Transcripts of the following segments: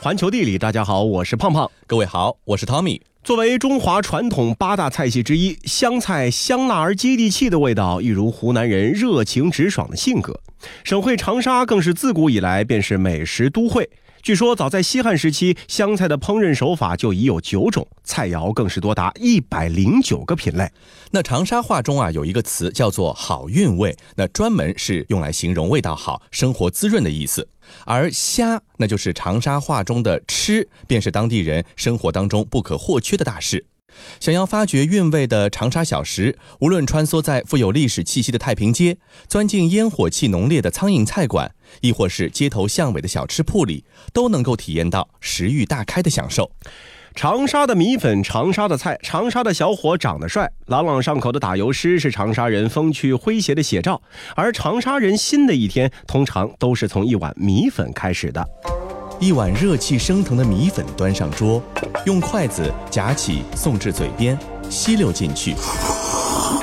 环球地理，大家好，我是胖胖。各位好，我是 Tommy。作为中华传统八大菜系之一，湘菜香辣而接地气的味道，一如湖南人热情直爽的性格。省会长沙更是自古以来便是美食都会。据说，早在西汉时期，湘菜的烹饪手法就已有九种，菜肴更是多达一百零九个品类。那长沙话中啊，有一个词叫做“好韵味”，那专门是用来形容味道好、生活滋润的意思。而虾，那就是长沙话中的吃，便是当地人生活当中不可或缺的大事。想要发掘韵味的长沙小食，无论穿梭在富有历史气息的太平街，钻进烟火气浓烈的苍蝇菜馆，亦或是街头巷尾的小吃铺里，都能够体验到食欲大开的享受。长沙的米粉，长沙的菜，长沙的小伙长得帅，朗朗上口的打油诗是长沙人风趣诙谐的写照。而长沙人新的一天，通常都是从一碗米粉开始的。一碗热气升腾的米粉端上桌，用筷子夹起送至嘴边，吸溜进去，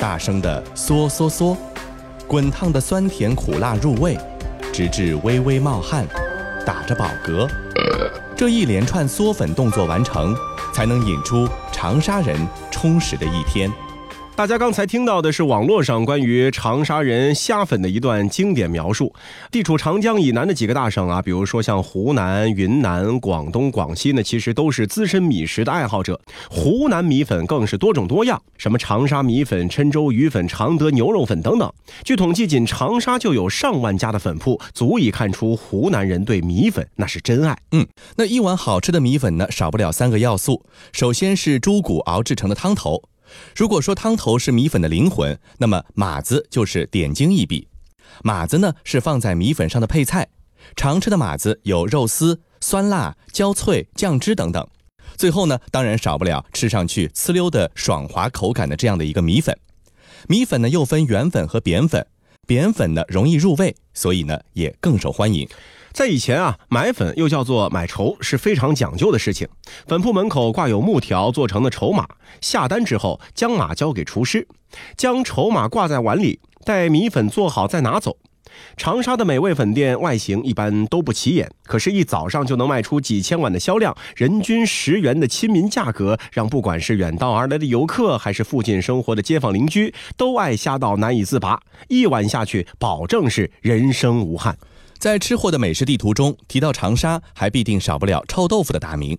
大声的嗦嗦嗦，滚烫的酸甜苦辣入味，直至微微冒汗，打着饱嗝。这一连串嗦粉动作完成，才能引出长沙人充实的一天。大家刚才听到的是网络上关于长沙人虾粉的一段经典描述。地处长江以南的几个大省啊，比如说像湖南、云南、广东、广西呢，其实都是资深米食的爱好者。湖南米粉更是多种多样，什么长沙米粉、郴州鱼粉、常德牛肉粉等等。据统计，仅长沙就有上万家的粉铺，足以看出湖南人对米粉那是真爱。嗯，那一碗好吃的米粉呢，少不了三个要素。首先是猪骨熬制成的汤头。如果说汤头是米粉的灵魂，那么码子就是点睛一笔。码子呢是放在米粉上的配菜，常吃的码子有肉丝、酸辣、焦脆、酱汁等等。最后呢，当然少不了吃上去呲溜的爽滑口感的这样的一个米粉。米粉呢又分圆粉和扁粉，扁粉呢容易入味，所以呢也更受欢迎。在以前啊，买粉又叫做买筹，是非常讲究的事情。粉铺门口挂有木条做成的筹码，下单之后将码交给厨师，将筹码挂在碗里，待米粉做好再拿走。长沙的美味粉店外形一般都不起眼，可是，一早上就能卖出几千碗的销量，人均十元的亲民价格，让不管是远道而来的游客，还是附近生活的街坊邻居，都爱虾到难以自拔。一碗下去，保证是人生无憾。在吃货的美食地图中提到长沙，还必定少不了臭豆腐的大名。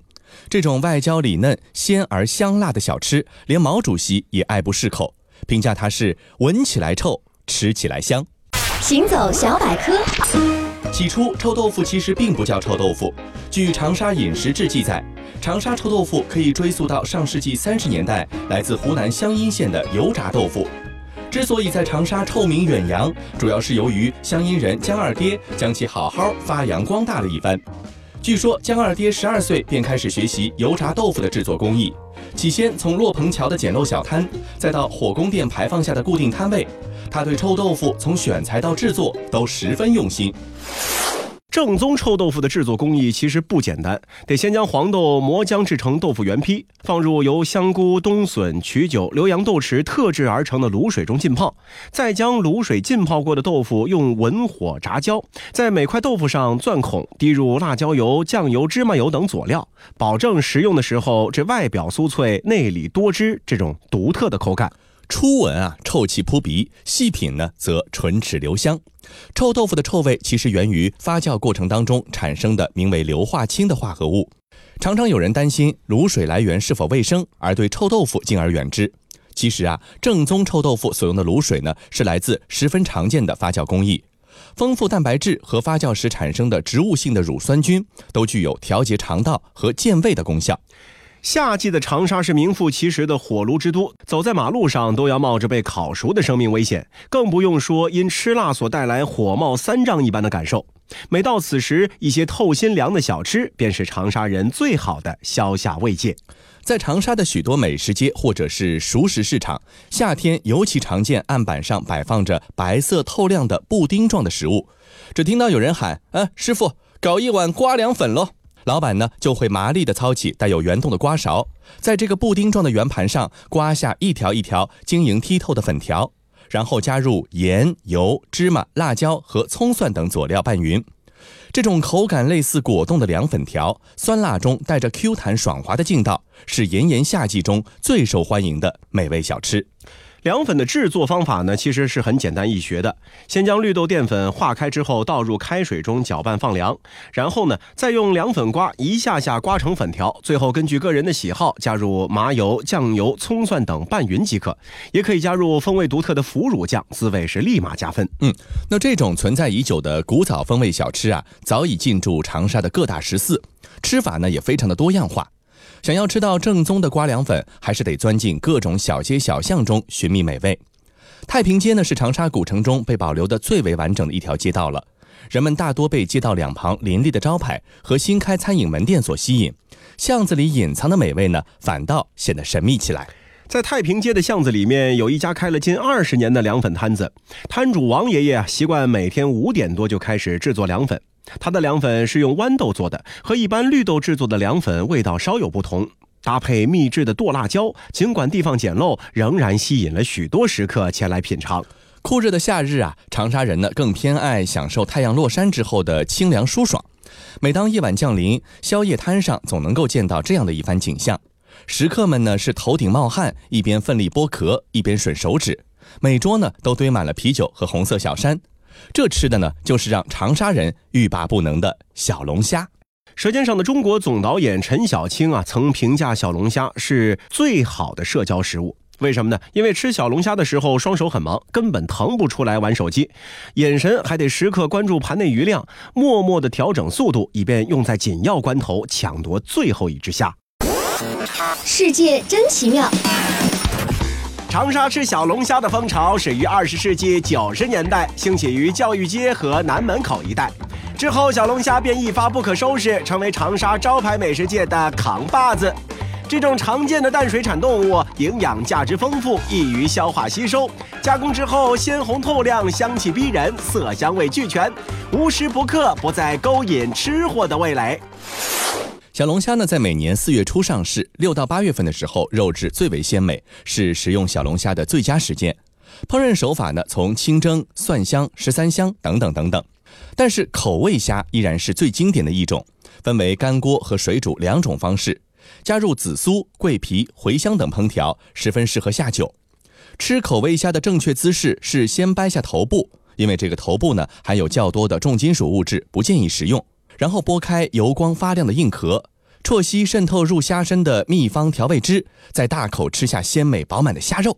这种外焦里嫩、鲜而香辣的小吃，连毛主席也爱不释口，评价它是闻起来臭，吃起来香。行走小百科。起初，臭豆腐其实并不叫臭豆腐。据《长沙饮食志》记载，长沙臭豆腐可以追溯到上世纪三十年代，来自湖南湘阴县的油炸豆腐。之所以在长沙臭名远扬，主要是由于湘阴人江二爹将其好好发扬光大了一番。据说江二爹十二岁便开始学习油炸豆腐的制作工艺，起先从洛棚桥的简陋小摊，再到火宫殿牌坊下的固定摊位，他对臭豆腐从选材到制作都十分用心。正宗臭豆腐的制作工艺其实不简单，得先将黄豆磨浆制成豆腐原坯，放入由香菇、冬笋、曲酒、浏阳豆豉特制而成的卤水中浸泡，再将卤水浸泡过的豆腐用文火炸焦，在每块豆腐上钻孔，滴入辣椒油、酱油、芝麻油等佐料，保证食用的时候这外表酥脆、内里多汁这种独特的口感。初闻啊，臭气扑鼻；细品呢，则唇齿留香。臭豆腐的臭味其实源于发酵过程当中产生的名为硫化氢的化合物。常常有人担心卤水来源是否卫生，而对臭豆腐敬而远之。其实啊，正宗臭豆腐所用的卤水呢，是来自十分常见的发酵工艺。丰富蛋白质和发酵时产生的植物性的乳酸菌，都具有调节肠道和健胃的功效。夏季的长沙是名副其实的火炉之都，走在马路上都要冒着被烤熟的生命危险，更不用说因吃辣所带来火冒三丈一般的感受。每到此时，一些透心凉的小吃便是长沙人最好的消夏慰藉。在长沙的许多美食街或者是熟食市场，夏天尤其常见案板上摆放着白色透亮的布丁状的食物。只听到有人喊：“啊，师傅，搞一碗瓜凉粉喽！”老板呢就会麻利地操起带有圆洞的刮勺，在这个布丁状的圆盘上刮下一条一条晶莹剔透的粉条，然后加入盐、油、芝麻、辣椒和葱蒜等佐料拌匀，这种口感类似果冻的凉粉条，酸辣中带着 Q 弹爽滑的劲道，是炎炎夏季中最受欢迎的美味小吃。凉粉的制作方法呢，其实是很简单易学的。先将绿豆淀粉化开之后，倒入开水中搅拌放凉，然后呢，再用凉粉刮一下下刮成粉条，最后根据个人的喜好加入麻油、酱油、葱蒜等拌匀即可。也可以加入风味独特的腐乳酱，滋味是立马加分。嗯，那这种存在已久的古早风味小吃啊，早已进驻长沙的各大食肆，吃法呢也非常的多样化。想要吃到正宗的瓜凉粉，还是得钻进各种小街小巷中寻觅美味。太平街呢是长沙古城中被保留的最为完整的一条街道了，人们大多被街道两旁林立的招牌和新开餐饮门店所吸引，巷子里隐藏的美味呢反倒显得神秘起来。在太平街的巷子里面，有一家开了近二十年的凉粉摊子，摊主王爷爷啊习惯每天五点多就开始制作凉粉。它的凉粉是用豌豆做的，和一般绿豆制作的凉粉味道稍有不同。搭配秘制的剁辣椒，尽管地方简陋，仍然吸引了许多食客前来品尝。酷热的夏日啊，长沙人呢更偏爱享受太阳落山之后的清凉舒爽。每当夜晚降临，宵夜摊上总能够见到这样的一番景象：食客们呢是头顶冒汗，一边奋力剥壳，一边吮手指。每桌呢都堆满了啤酒和红色小山。这吃的呢，就是让长沙人欲罢不能的小龙虾。《舌尖上的中国》总导演陈小青啊，曾评价小龙虾是最好的社交食物。为什么呢？因为吃小龙虾的时候，双手很忙，根本腾不出来玩手机，眼神还得时刻关注盘内余量，默默地调整速度，以便用在紧要关头抢夺最后一只虾。世界真奇妙。长沙吃小龙虾的风潮始于二十世纪九十年代，兴起于教育街和南门口一带。之后，小龙虾便一发不可收拾，成为长沙招牌美食界的扛把子。这种常见的淡水产动物，营养价值丰富，易于消化吸收。加工之后鲜红透亮，香气逼人，色香味俱全，无时不刻不在勾引吃货的味蕾。小龙虾呢，在每年四月初上市，六到八月份的时候，肉质最为鲜美，是食用小龙虾的最佳时间。烹饪手法呢，从清蒸、蒜香、十三香等等等等。但是口味虾依然是最经典的一种，分为干锅和水煮两种方式，加入紫苏、桂皮、茴香等烹调，十分适合下酒。吃口味虾的正确姿势是先掰下头部，因为这个头部呢含有较多的重金属物质，不建议食用。然后剥开油光发亮的硬壳，啜吸渗透入虾身的秘方调味汁，再大口吃下鲜美饱满的虾肉。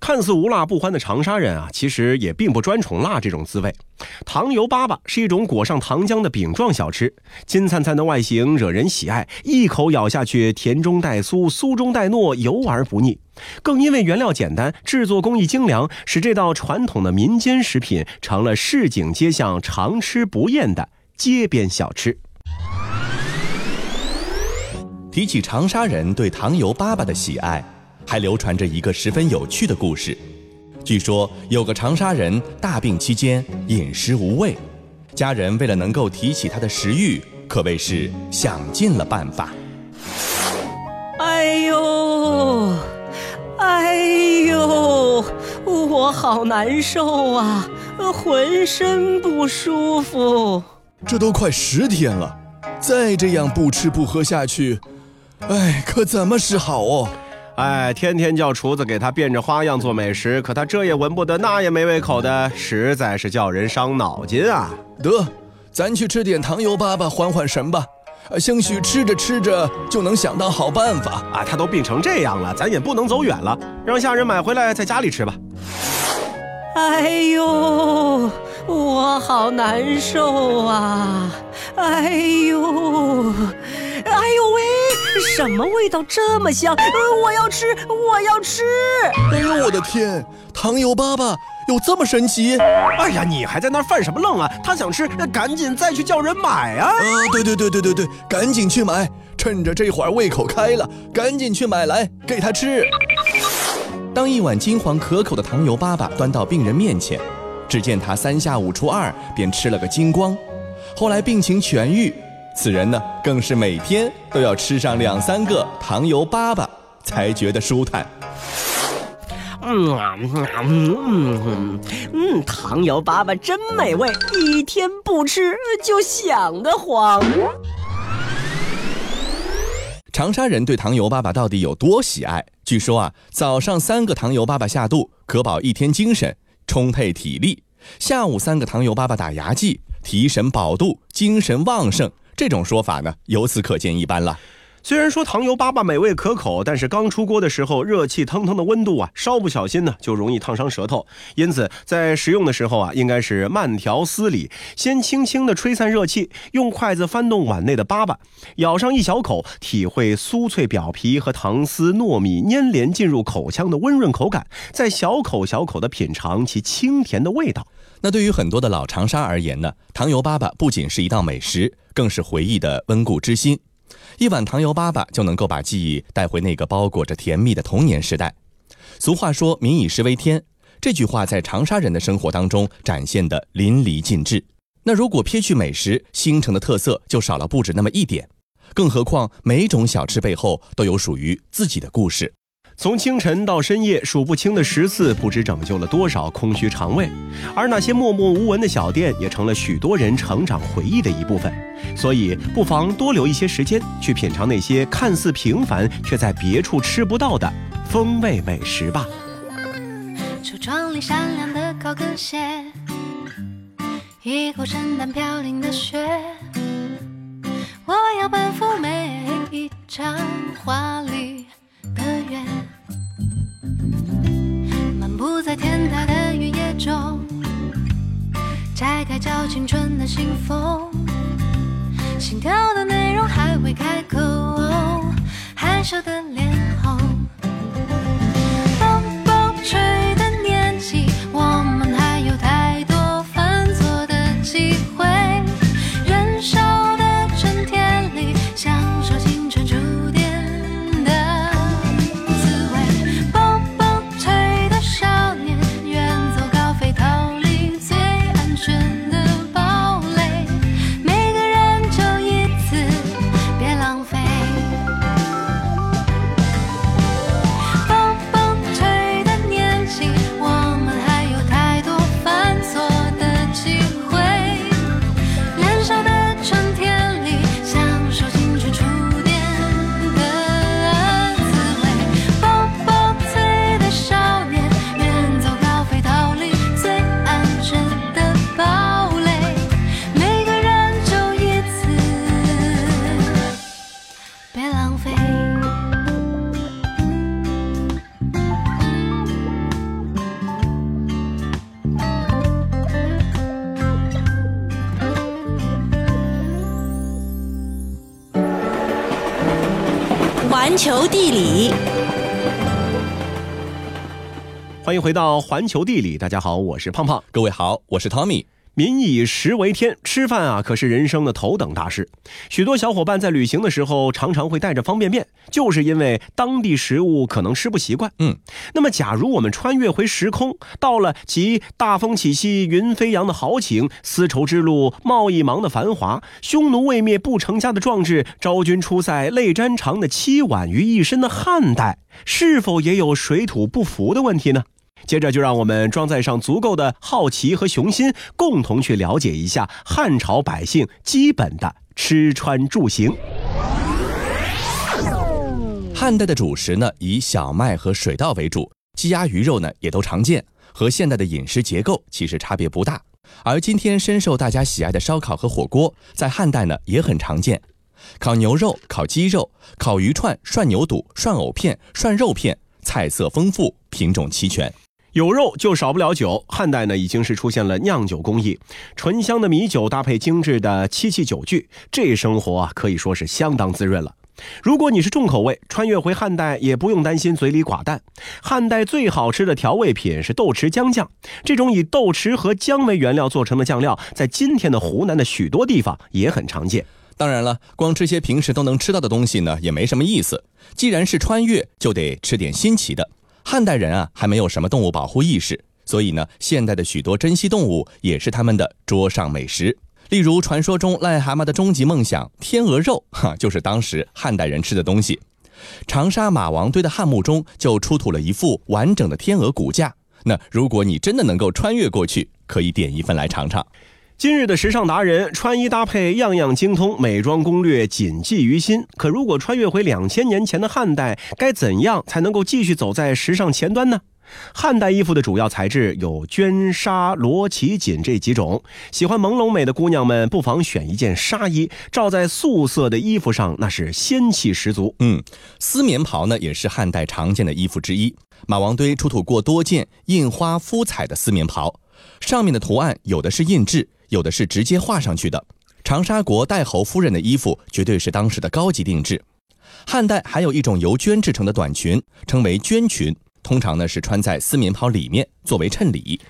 看似无辣不欢的长沙人啊，其实也并不专宠辣这种滋味。糖油粑粑是一种裹上糖浆的饼状小吃，金灿灿的外形惹人喜爱，一口咬下去，甜中带酥，酥中带糯，油而不腻。更因为原料简单，制作工艺精良，使这道传统的民间食品成了市井街巷常吃不厌的。街边小吃。提起长沙人对糖油粑粑的喜爱，还流传着一个十分有趣的故事。据说有个长沙人大病期间饮食无味，家人为了能够提起他的食欲，可谓是想尽了办法。哎呦，哎呦，我好难受啊，浑身不舒服。这都快十天了，再这样不吃不喝下去，哎，可怎么是好哦？哎，天天叫厨子给他变着花样做美食，可他这也闻不得，那也没胃口的，实在是叫人伤脑筋啊！得，咱去吃点糖油粑粑缓缓神吧，兴许吃着吃着就能想到好办法啊！他都病成这样了，咱也不能走远了，让下人买回来在家里吃吧。哎呦！我好难受啊！哎呦，哎呦喂，什么味道这么香？我要吃，我要吃！哎呦我的天，糖油粑粑有这么神奇？哎呀，你还在那犯什么愣啊？他想吃，那赶紧再去叫人买啊！啊，对对对对对对，赶紧去买，趁着这会儿胃口开了，赶紧去买来给他吃。当一碗金黄可口的糖油粑粑端到病人面前。只见他三下五除二便吃了个精光，后来病情痊愈，此人呢更是每天都要吃上两三个糖油粑粑才觉得舒坦。嗯啊嗯嗯嗯，糖油粑粑真美味，一天不吃就想得慌。长沙人对糖油粑粑到底有多喜爱？据说啊，早上三个糖油粑粑下肚，可保一天精神充沛体力；下午三个糖油粑粑打牙祭，提神饱肚，精神旺盛。这种说法呢，由此可见一斑了。虽然说糖油粑粑美味可口，但是刚出锅的时候，热气腾腾的温度啊，稍不小心呢，就容易烫伤舌头。因此，在食用的时候啊，应该是慢条斯理，先轻轻的吹散热气，用筷子翻动碗内的粑粑，咬上一小口，体会酥脆表皮和糖丝糯米粘连进入口腔的温润口感，再小口小口的品尝其清甜的味道。那对于很多的老长沙而言呢，糖油粑粑不仅是一道美食，更是回忆的温故知新。一碗糖油粑粑就能够把记忆带回那个包裹着甜蜜的童年时代。俗话说“民以食为天”，这句话在长沙人的生活当中展现的淋漓尽致。那如果撇去美食，星城的特色就少了不止那么一点。更何况每种小吃背后都有属于自己的故事。从清晨到深夜，数不清的食肆不知拯救了多少空虚肠胃，而那些默默无闻的小店也成了许多人成长回忆的一部分。所以，不妨多留一些时间去品尝那些看似平凡却在别处吃不到的风味美食吧。橱窗里闪亮的高跟鞋，一口圣诞飘零的雪，我要奔赴每一场华丽。漫步在天台的雨夜中，摘开叫青春的信封，心跳的内容还未开口，害羞的脸红。风风吹环球地理，欢迎回到环球地理，大家好，我是胖胖。各位好，我是 Tommy。民以食为天，吃饭啊可是人生的头等大事。许多小伙伴在旅行的时候常常会带着方便面，就是因为当地食物可能吃不习惯。嗯，那么假如我们穿越回时空，到了集大风起兮云飞扬的豪情、丝绸之路贸易忙的繁华、匈奴未灭不成家的壮志、昭君出塞泪沾裳的凄婉于一身的汉代，是否也有水土不服的问题呢？接着就让我们装载上足够的好奇和雄心，共同去了解一下汉朝百姓基本的吃穿住行。汉代的主食呢，以小麦和水稻为主，鸡鸭鱼肉呢也都常见，和现代的饮食结构其实差别不大。而今天深受大家喜爱的烧烤和火锅，在汉代呢也很常见。烤牛肉、烤鸡肉、烤鱼串、涮牛肚、涮藕片、涮肉片，菜色丰富，品种齐全。有肉就少不了酒，汉代呢已经是出现了酿酒工艺，醇香的米酒搭配精致的漆器酒具，这生活啊可以说是相当滋润了。如果你是重口味，穿越回汉代也不用担心嘴里寡淡。汉代最好吃的调味品是豆豉姜酱，这种以豆豉和姜为原料做成的酱料，在今天的湖南的许多地方也很常见。当然了，光吃些平时都能吃到的东西呢，也没什么意思。既然是穿越，就得吃点新奇的。汉代人啊，还没有什么动物保护意识，所以呢，现代的许多珍稀动物也是他们的桌上美食。例如，传说中癞蛤蟆的终极梦想天鹅肉，哈，就是当时汉代人吃的东西。长沙马王堆的汉墓中就出土了一副完整的天鹅骨架。那如果你真的能够穿越过去，可以点一份来尝尝。今日的时尚达人，穿衣搭配样样精通，美妆攻略谨记于心。可如果穿越回两千年前的汉代，该怎样才能够继续走在时尚前端呢？汉代衣服的主要材质有绢、纱、罗、绮、锦这几种。喜欢朦胧美的姑娘们，不妨选一件纱衣，罩在素色的衣服上，那是仙气十足。嗯，丝棉袍呢，也是汉代常见的衣服之一。马王堆出土过多件印花敷彩的丝棉袍，上面的图案有的是印制，有的是直接画上去的。长沙国代侯夫人的衣服绝对是当时的高级定制。汉代还有一种由绢制成的短裙，称为绢裙。通常呢是穿在丝棉袍里面作为衬里，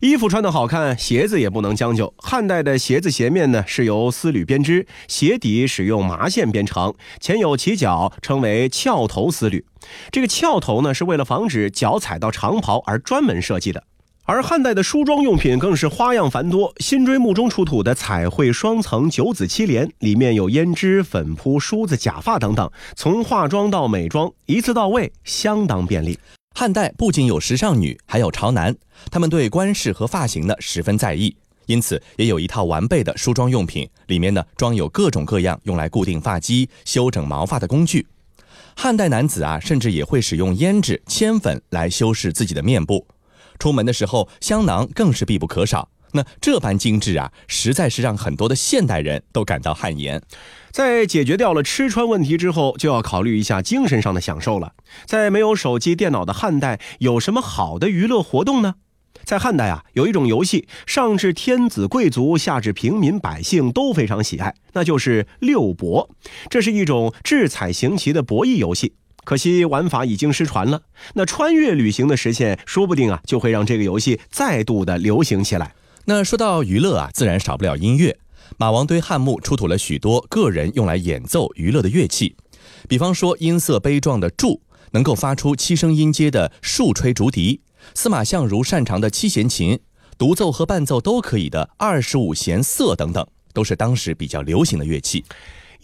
衣服穿得好看，鞋子也不能将就。汉代的鞋子鞋面呢是由丝缕编织，鞋底使用麻线编成，前有起脚，称为翘头丝缕。这个翘头呢是为了防止脚踩到长袍而专门设计的。而汉代的梳妆用品更是花样繁多，辛追墓中出土的彩绘双层九子七帘，里面有胭脂、粉扑、梳子、假发等等，从化妆到美妆一次到位，相当便利。汉代不仅有时尚女，还有潮男，他们对冠饰和发型呢十分在意，因此也有一套完备的梳妆用品，里面呢装有各种各样用来固定发髻、修整毛发的工具。汉代男子啊，甚至也会使用胭脂、铅粉来修饰自己的面部，出门的时候香囊更是必不可少。那这般精致啊，实在是让很多的现代人都感到汗颜。在解决掉了吃穿问题之后，就要考虑一下精神上的享受了。在没有手机、电脑的汉代，有什么好的娱乐活动呢？在汉代啊，有一种游戏，上至天子贵族，下至平民百姓都非常喜爱，那就是六博。这是一种掷彩行棋的博弈游戏，可惜玩法已经失传了。那穿越旅行的实现，说不定啊，就会让这个游戏再度的流行起来。那说到娱乐啊，自然少不了音乐。马王堆汉墓出土了许多个人用来演奏娱乐的乐器，比方说音色悲壮的柱，能够发出七声音阶的竖吹竹笛；司马相如擅长的七弦琴，独奏和伴奏都可以的二十五弦瑟等等，都是当时比较流行的乐器。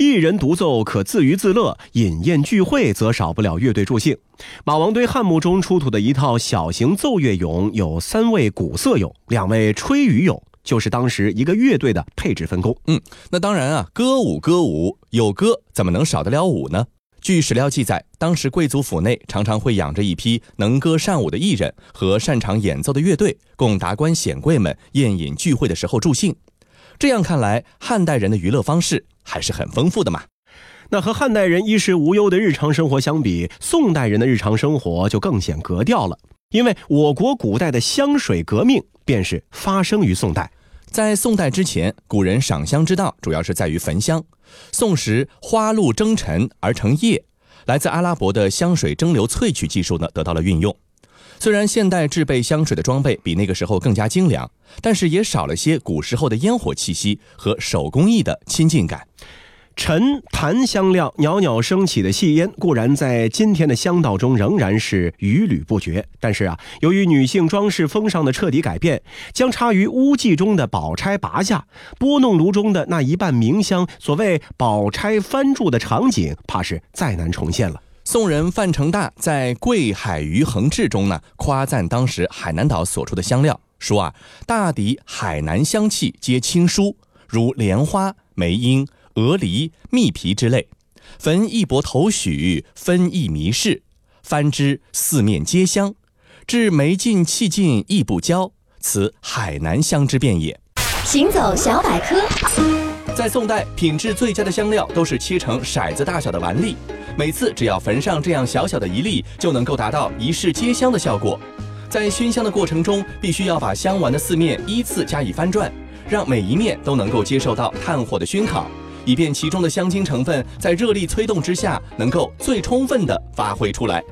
一人独奏可自娱自乐，饮宴聚会则少不了乐队助兴。马王堆汉墓中出土的一套小型奏乐俑，有三位鼓瑟俑，两位吹竽俑，就是当时一个乐队的配置分工。嗯，那当然啊，歌舞歌舞，有歌怎么能少得了舞呢？据史料记载，当时贵族府内常常会养着一批能歌善舞的艺人和擅长演奏的乐队，供达官显贵们宴饮聚会的时候助兴。这样看来，汉代人的娱乐方式还是很丰富的嘛。那和汉代人衣食无忧的日常生活相比，宋代人的日常生活就更显格调了。因为我国古代的香水革命便是发生于宋代。在宋代之前，古人赏香之道主要是在于焚香。宋时花露蒸沉而成液，来自阿拉伯的香水蒸馏萃取技术呢得到了运用。虽然现代制备香水的装备比那个时候更加精良，但是也少了些古时候的烟火气息和手工艺的亲近感。沉檀香料袅袅升起的细烟，固然在今天的香道中仍然是屡屡不绝。但是啊，由于女性装饰风尚的彻底改变，将插于屋脊中的宝钗拔下，拨弄炉中的那一半明香，所谓宝钗翻柱的场景，怕是再难重现了。宋人范成大在《贵海鱼衡志》中呢，夸赞当时海南岛所出的香料，说啊，大抵海南香气皆清疏，如莲花、梅英、鹅梨、蜜皮之类。焚一钵头许，分一迷室，翻之四面皆香，至梅尽气尽亦不焦，此海南香之变也。行走小百科，在宋代，品质最佳的香料都是切成骰子大小的丸粒。每次只要焚上这样小小的一粒，就能够达到一室皆香的效果。在熏香的过程中，必须要把香丸的四面依次加以翻转，让每一面都能够接受到炭火的熏烤，以便其中的香精成分在热力催动之下，能够最充分的发挥出来。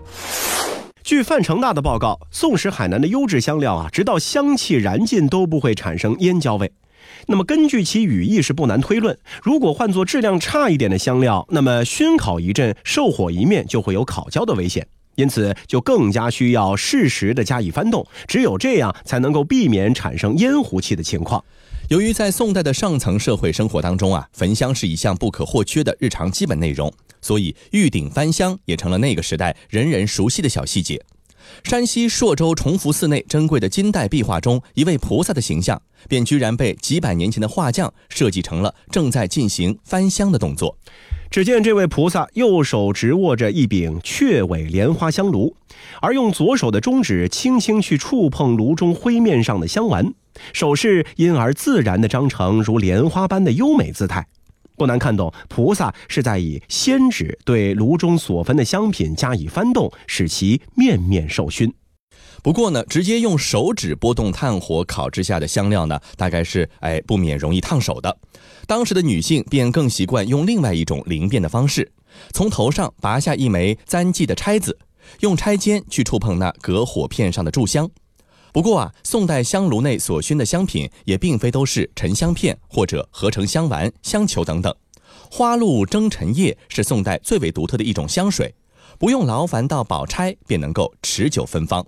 据范成大的报告，宋时海南的优质香料啊，直到香气燃尽都不会产生烟焦味。那么根据其语义是不难推论，如果换作质量差一点的香料，那么熏烤一阵、受火一面就会有烤焦的危险，因此就更加需要适时的加以翻动，只有这样才能够避免产生烟糊气的情况。由于在宋代的上层社会生活当中啊，焚香是一项不可或缺的日常基本内容，所以玉鼎翻香也成了那个时代人人熟悉的小细节。山西朔州崇福寺内珍贵的金代壁画中，一位菩萨的形象，便居然被几百年前的画匠设计成了正在进行翻香的动作。只见这位菩萨右手执握着一柄雀尾莲花香炉，而用左手的中指轻轻去触碰炉中灰面上的香丸，手势因而自然地张成如莲花般的优美姿态。不难看懂，菩萨是在以仙指对炉中所焚的香品加以翻动，使其面面受熏。不过呢，直接用手指拨动炭火烤制下的香料呢，大概是哎不免容易烫手的。当时的女性便更习惯用另外一种灵便的方式，从头上拔下一枚簪髻的钗子，用钗尖去触碰那隔火片上的炷香。不过啊，宋代香炉内所熏的香品也并非都是沉香片或者合成香丸、香球等等。花露蒸陈液是宋代最为独特的一种香水，不用劳烦到宝钗便能够持久芬芳。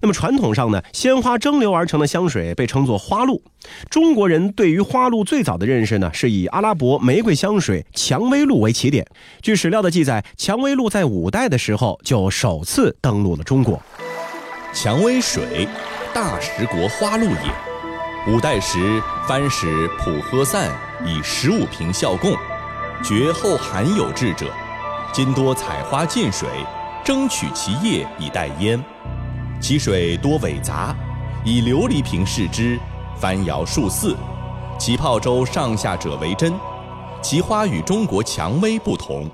那么传统上呢，鲜花蒸馏而成的香水被称作花露。中国人对于花露最早的认识呢，是以阿拉伯玫瑰香水蔷薇露为起点。据史料的记载，蔷薇露在五代的时候就首次登陆了中国。蔷薇水，大食国花露也。五代时，藩使普喝散以十五瓶效贡，绝后罕有志者。今多采花浸水，争取其叶以待焉。其水多伪杂，以琉璃瓶试之，翻摇数四。其泡粥上下者为真，其花与中国蔷薇不同。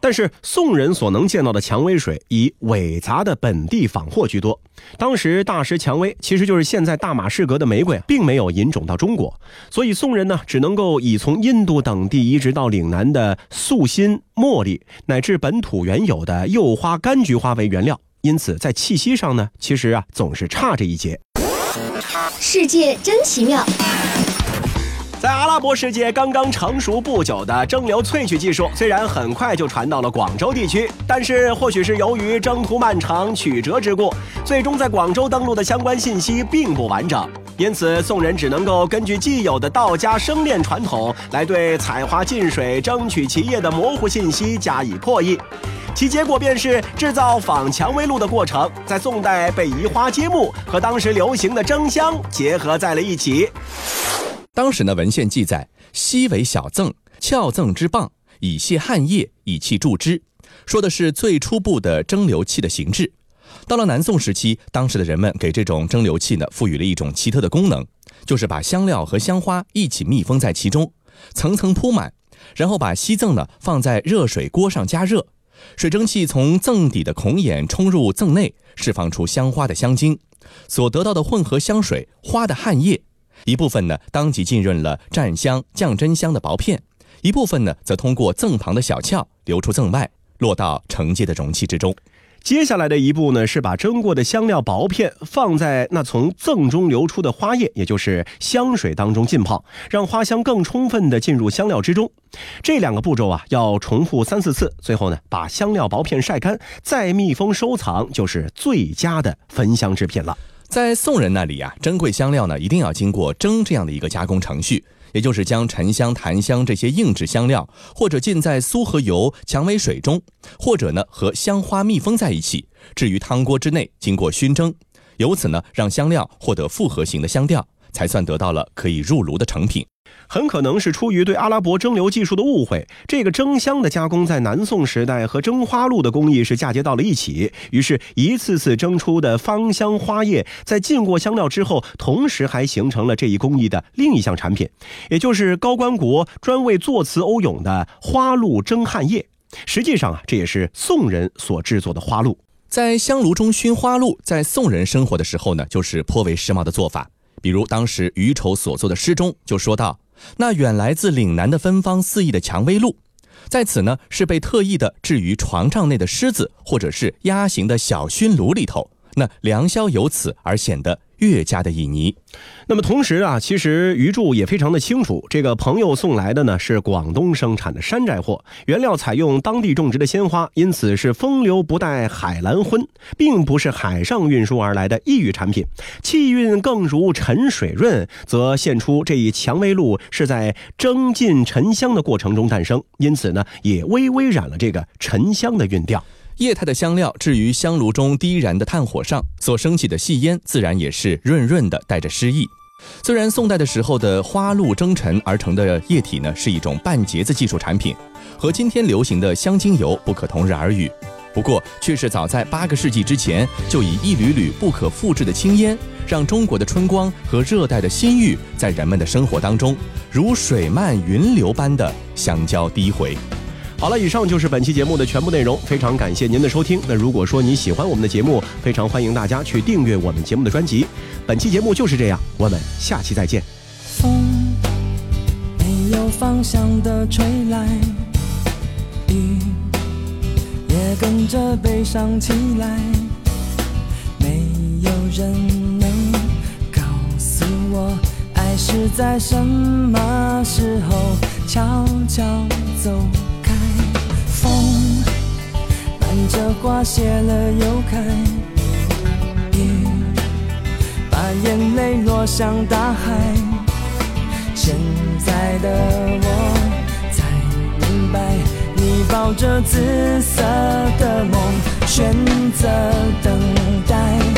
但是宋人所能见到的蔷薇水以伪杂的本地仿货居多。当时大石蔷薇其实就是现在大马士革的玫瑰，并没有引种到中国，所以宋人呢只能够以从印度等地移植到岭南的素心、茉莉，乃至本土原有的柚花、柑橘花为原料。因此在气息上呢，其实啊总是差这一截。世界真奇妙。在阿拉伯世界刚刚成熟不久的蒸馏萃取技术，虽然很快就传到了广州地区，但是或许是由于征途漫长、曲折之故，最终在广州登陆的相关信息并不完整。因此，宋人只能够根据既有的道家生炼传统，来对采花浸水、争取其叶的模糊信息加以破译。其结果便是制造仿蔷薇露的过程，在宋代被移花接木和当时流行的蒸香结合在了一起。当时呢，文献记载，西为小赠，翘赠之棒，以泄汗液，以气助之，说的是最初步的蒸馏器的形制。到了南宋时期，当时的人们给这种蒸馏器呢，赋予了一种奇特的功能，就是把香料和香花一起密封在其中，层层铺满，然后把锡赠呢放在热水锅上加热，水蒸气从赠底的孔眼冲入赠内，释放出香花的香精，所得到的混合香水花的汗液。一部分呢，当即浸润了蘸香、降真香的薄片；一部分呢，则通过赠旁的小窍流出赠外，落到承接的容器之中。接下来的一步呢，是把蒸过的香料薄片放在那从赠中流出的花叶，也就是香水当中浸泡，让花香更充分地进入香料之中。这两个步骤啊，要重复三四次。最后呢，把香料薄片晒干，再密封收藏，就是最佳的焚香制品了。在宋人那里啊，珍贵香料呢一定要经过蒸这样的一个加工程序，也就是将沉香、檀香这些硬质香料，或者浸在酥和油、蔷薇水中，或者呢和香花密封在一起，置于汤锅之内，经过熏蒸，由此呢让香料获得复合型的香调，才算得到了可以入炉的成品。很可能是出于对阿拉伯蒸馏技术的误会，这个蒸香的加工在南宋时代和蒸花露的工艺是嫁接到了一起，于是，一次次蒸出的芳香花叶在浸过香料之后，同时还形成了这一工艺的另一项产品，也就是高官国专为作词欧咏的花露蒸汗液。实际上啊，这也是宋人所制作的花露。在香炉中熏花露，在宋人生活的时候呢，就是颇为时髦的做法。比如当时余丑所作的诗中就说到。那远来自岭南的芬芳四溢的蔷薇露，在此呢是被特意的置于床帐内的狮子或者是鸭形的小熏炉里头，那良宵由此而显得越加的旖旎。那么同时啊，其实余柱也非常的清楚，这个朋友送来的呢是广东生产的山寨货，原料采用当地种植的鲜花，因此是风流不带海蓝昏，并不是海上运输而来的异域产品。气韵更如沉水润，则现出这一蔷薇露是在蒸浸沉香的过程中诞生，因此呢也微微染了这个沉香的韵调。液态的香料置于香炉中低燃的炭火上，所升起的细烟自然也是润润的，带着诗意。虽然宋代的时候的花露蒸陈而成的液体呢是一种半截子技术产品，和今天流行的香精油不可同日而语，不过却是早在八个世纪之前就以一缕缕不可复制的青烟，让中国的春光和热带的新玉在人们的生活当中如水漫云流般的相交低回。好了，以上就是本期节目的全部内容，非常感谢您的收听。那如果说你喜欢我们的节目，非常欢迎大家去订阅我们节目的专辑。本期节目就是这样，我们下期再见。风没有方向的吹来，雨也跟着悲伤起来。没有人能告诉我，爱是在什么时候悄悄走这花谢了又开，雨把眼泪落向大海。现在的我才明白，你抱着紫色的梦，选择等待。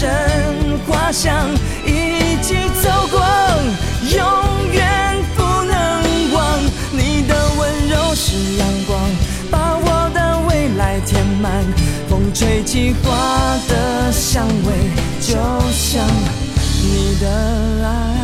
阵阵花香，一起走过，永远不能忘。你的温柔是阳光，把我的未来填满。风吹起花的香味，就像你的爱。